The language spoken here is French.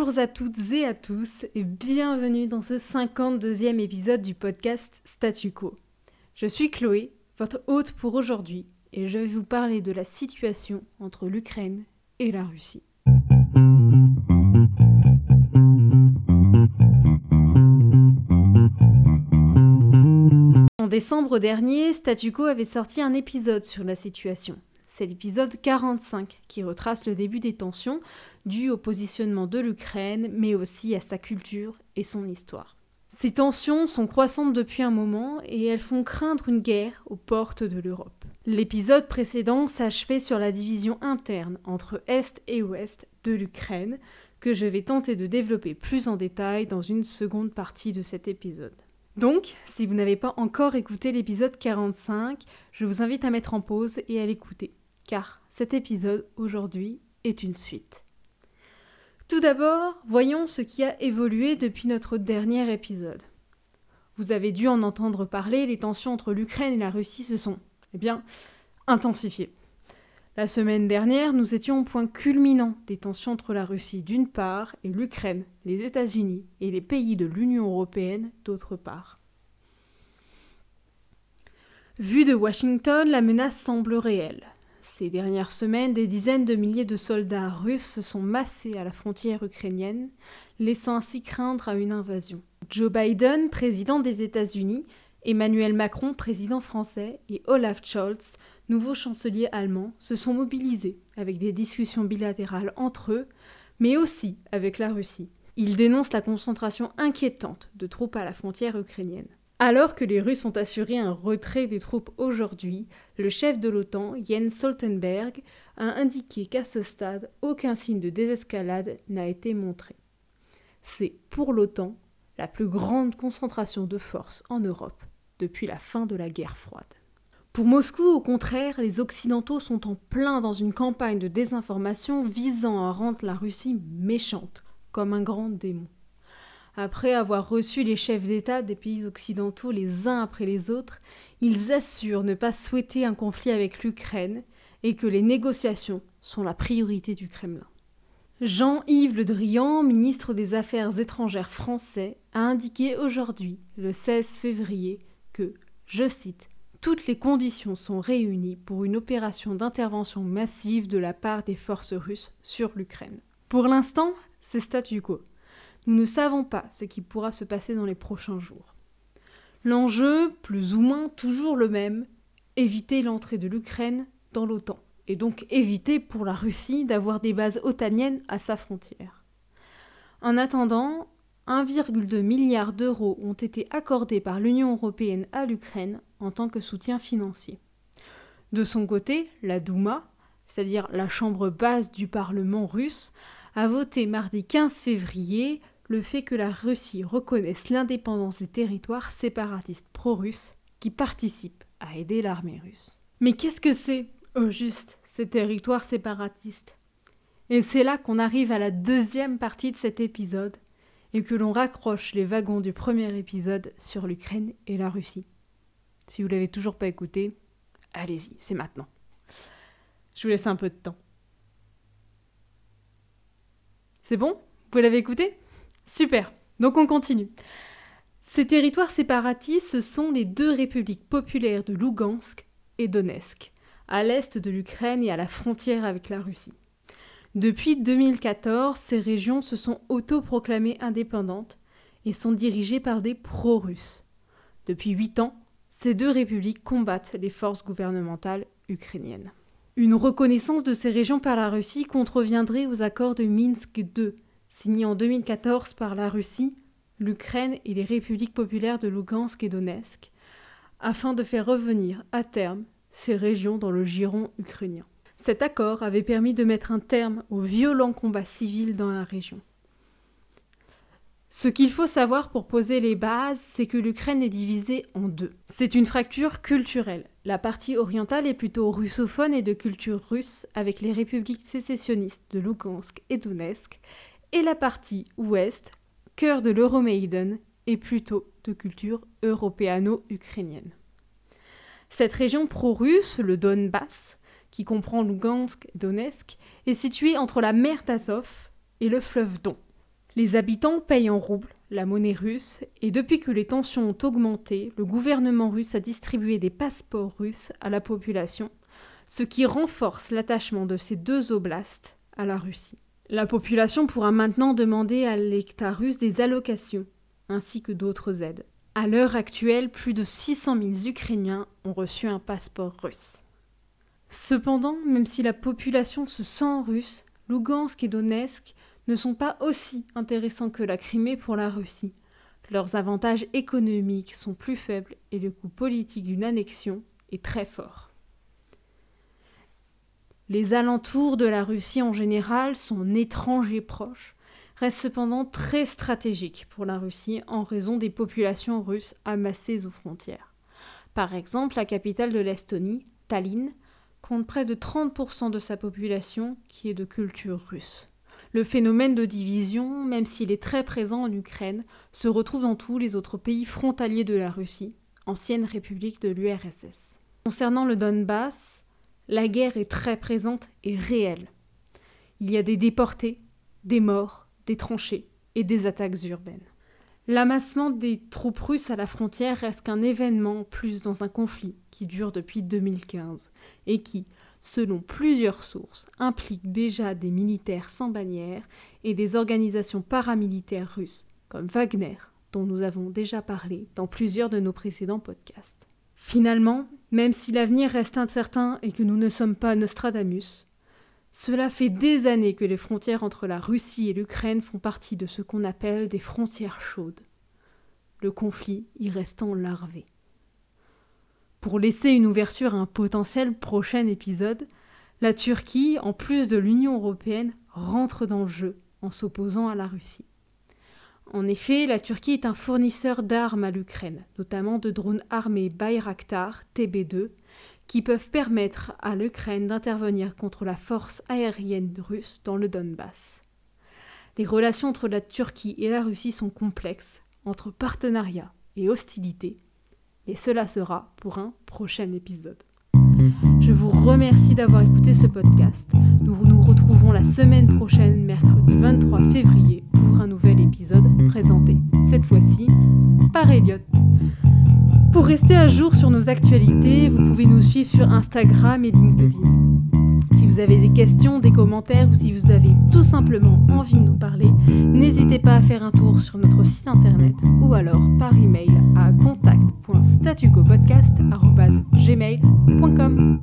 Bonjour à toutes et à tous et bienvenue dans ce 52e épisode du podcast Statu Quo. Je suis Chloé, votre hôte pour aujourd'hui, et je vais vous parler de la situation entre l'Ukraine et la Russie. En décembre dernier, Statu Quo avait sorti un épisode sur la situation. C'est l'épisode 45 qui retrace le début des tensions dues au positionnement de l'Ukraine, mais aussi à sa culture et son histoire. Ces tensions sont croissantes depuis un moment et elles font craindre une guerre aux portes de l'Europe. L'épisode précédent s'achevait sur la division interne entre Est et Ouest de l'Ukraine, que je vais tenter de développer plus en détail dans une seconde partie de cet épisode. Donc, si vous n'avez pas encore écouté l'épisode 45, je vous invite à mettre en pause et à l'écouter car cet épisode aujourd'hui est une suite. Tout d'abord, voyons ce qui a évolué depuis notre dernier épisode. Vous avez dû en entendre parler, les tensions entre l'Ukraine et la Russie se sont, eh bien, intensifiées. La semaine dernière, nous étions au point culminant des tensions entre la Russie d'une part et l'Ukraine, les États-Unis et les pays de l'Union européenne d'autre part. Vu de Washington, la menace semble réelle. Ces dernières semaines, des dizaines de milliers de soldats russes se sont massés à la frontière ukrainienne, laissant ainsi craindre à une invasion. Joe Biden, président des États-Unis, Emmanuel Macron, président français, et Olaf Scholz, nouveau chancelier allemand, se sont mobilisés avec des discussions bilatérales entre eux, mais aussi avec la Russie. Ils dénoncent la concentration inquiétante de troupes à la frontière ukrainienne. Alors que les Russes ont assuré un retrait des troupes aujourd'hui, le chef de l'OTAN, Jens Stoltenberg, a indiqué qu'à ce stade, aucun signe de désescalade n'a été montré. C'est, pour l'OTAN, la plus grande concentration de forces en Europe depuis la fin de la guerre froide. Pour Moscou, au contraire, les Occidentaux sont en plein dans une campagne de désinformation visant à rendre la Russie méchante, comme un grand démon. Après avoir reçu les chefs d'État des pays occidentaux les uns après les autres, ils assurent ne pas souhaiter un conflit avec l'Ukraine et que les négociations sont la priorité du Kremlin. Jean-Yves Le Drian, ministre des Affaires étrangères français, a indiqué aujourd'hui, le 16 février, que, je cite, toutes les conditions sont réunies pour une opération d'intervention massive de la part des forces russes sur l'Ukraine. Pour l'instant, c'est statu quo. Nous ne savons pas ce qui pourra se passer dans les prochains jours. L'enjeu, plus ou moins toujours le même, éviter l'entrée de l'Ukraine dans l'OTAN, et donc éviter pour la Russie d'avoir des bases otaniennes à sa frontière. En attendant, 1,2 milliard d'euros ont été accordés par l'Union européenne à l'Ukraine en tant que soutien financier. De son côté, la Douma, c'est-à-dire la chambre basse du Parlement russe, a voté mardi 15 février le fait que la Russie reconnaisse l'indépendance des territoires séparatistes pro-russes qui participent à aider l'armée russe. Mais qu'est-ce que c'est, au juste, ces territoires séparatistes? Et c'est là qu'on arrive à la deuxième partie de cet épisode et que l'on raccroche les wagons du premier épisode sur l'Ukraine et la Russie. Si vous l'avez toujours pas écouté, allez-y, c'est maintenant. Je vous laisse un peu de temps. C'est bon? Vous l'avez écouté? Super. Donc on continue. Ces territoires séparatistes, ce sont les deux républiques populaires de Lugansk et Donetsk, à l'est de l'Ukraine et à la frontière avec la Russie. Depuis 2014, ces régions se sont autoproclamées indépendantes et sont dirigées par des pro-russes. Depuis huit ans, ces deux républiques combattent les forces gouvernementales ukrainiennes. Une reconnaissance de ces régions par la Russie contreviendrait aux accords de Minsk II, signé en 2014 par la Russie, l'Ukraine et les républiques populaires de Lugansk et Donetsk, afin de faire revenir à terme ces régions dans le giron ukrainien. Cet accord avait permis de mettre un terme aux violents combats civils dans la région. Ce qu'il faut savoir pour poser les bases, c'est que l'Ukraine est divisée en deux. C'est une fracture culturelle. La partie orientale est plutôt russophone et de culture russe, avec les républiques sécessionnistes de Lugansk et Donetsk, et la partie ouest, cœur de l'Euromaiden, est plutôt de culture européano-ukrainienne. Cette région pro-russe, le Donbass, qui comprend Lugansk et Donetsk, est située entre la mer d'Azov et le fleuve Don. Les habitants payent en roubles, la monnaie russe, et depuis que les tensions ont augmenté, le gouvernement russe a distribué des passeports russes à la population, ce qui renforce l'attachement de ces deux oblasts à la Russie. La population pourra maintenant demander à l'État russe des allocations, ainsi que d'autres aides. À l'heure actuelle, plus de 600 000 Ukrainiens ont reçu un passeport russe. Cependant, même si la population se sent russe, Lugansk et Donetsk ne sont pas aussi intéressants que la Crimée pour la Russie. Leurs avantages économiques sont plus faibles et le coût politique d'une annexion est très fort. Les alentours de la Russie en général, son étranger proche, restent cependant très stratégiques pour la Russie en raison des populations russes amassées aux frontières. Par exemple, la capitale de l'Estonie, Tallinn, compte près de 30% de sa population qui est de culture russe. Le phénomène de division, même s'il est très présent en Ukraine, se retrouve dans tous les autres pays frontaliers de la Russie, ancienne république de l'URSS. Concernant le Donbass, la guerre est très présente et réelle. Il y a des déportés, des morts, des tranchées et des attaques urbaines. L'amassement des troupes russes à la frontière reste qu'un événement plus dans un conflit qui dure depuis 2015 et qui, selon plusieurs sources, implique déjà des militaires sans bannière et des organisations paramilitaires russes, comme Wagner, dont nous avons déjà parlé dans plusieurs de nos précédents podcasts. Finalement, même si l'avenir reste incertain et que nous ne sommes pas Nostradamus, cela fait des années que les frontières entre la Russie et l'Ukraine font partie de ce qu'on appelle des frontières chaudes, le conflit y restant larvé. Pour laisser une ouverture à un potentiel prochain épisode, la Turquie, en plus de l'Union européenne, rentre dans le jeu en s'opposant à la Russie. En effet, la Turquie est un fournisseur d'armes à l'Ukraine, notamment de drones armés Bayraktar TB2, qui peuvent permettre à l'Ukraine d'intervenir contre la force aérienne russe dans le Donbass. Les relations entre la Turquie et la Russie sont complexes, entre partenariat et hostilité, et cela sera pour un prochain épisode. Je vous remercie d'avoir écouté ce podcast. Nous nous retrouvons la semaine prochaine, mercredi 23 février, pour un nouvel épisode présenté, cette fois-ci, par Elliot. Pour rester à jour sur nos actualités, vous pouvez nous suivre sur Instagram et LinkedIn. Si vous avez des questions, des commentaires ou si vous avez tout simplement envie de nous parler, n'hésitez pas à faire un tour sur notre site internet ou alors par email à contact.statucopodcast.gmail.com.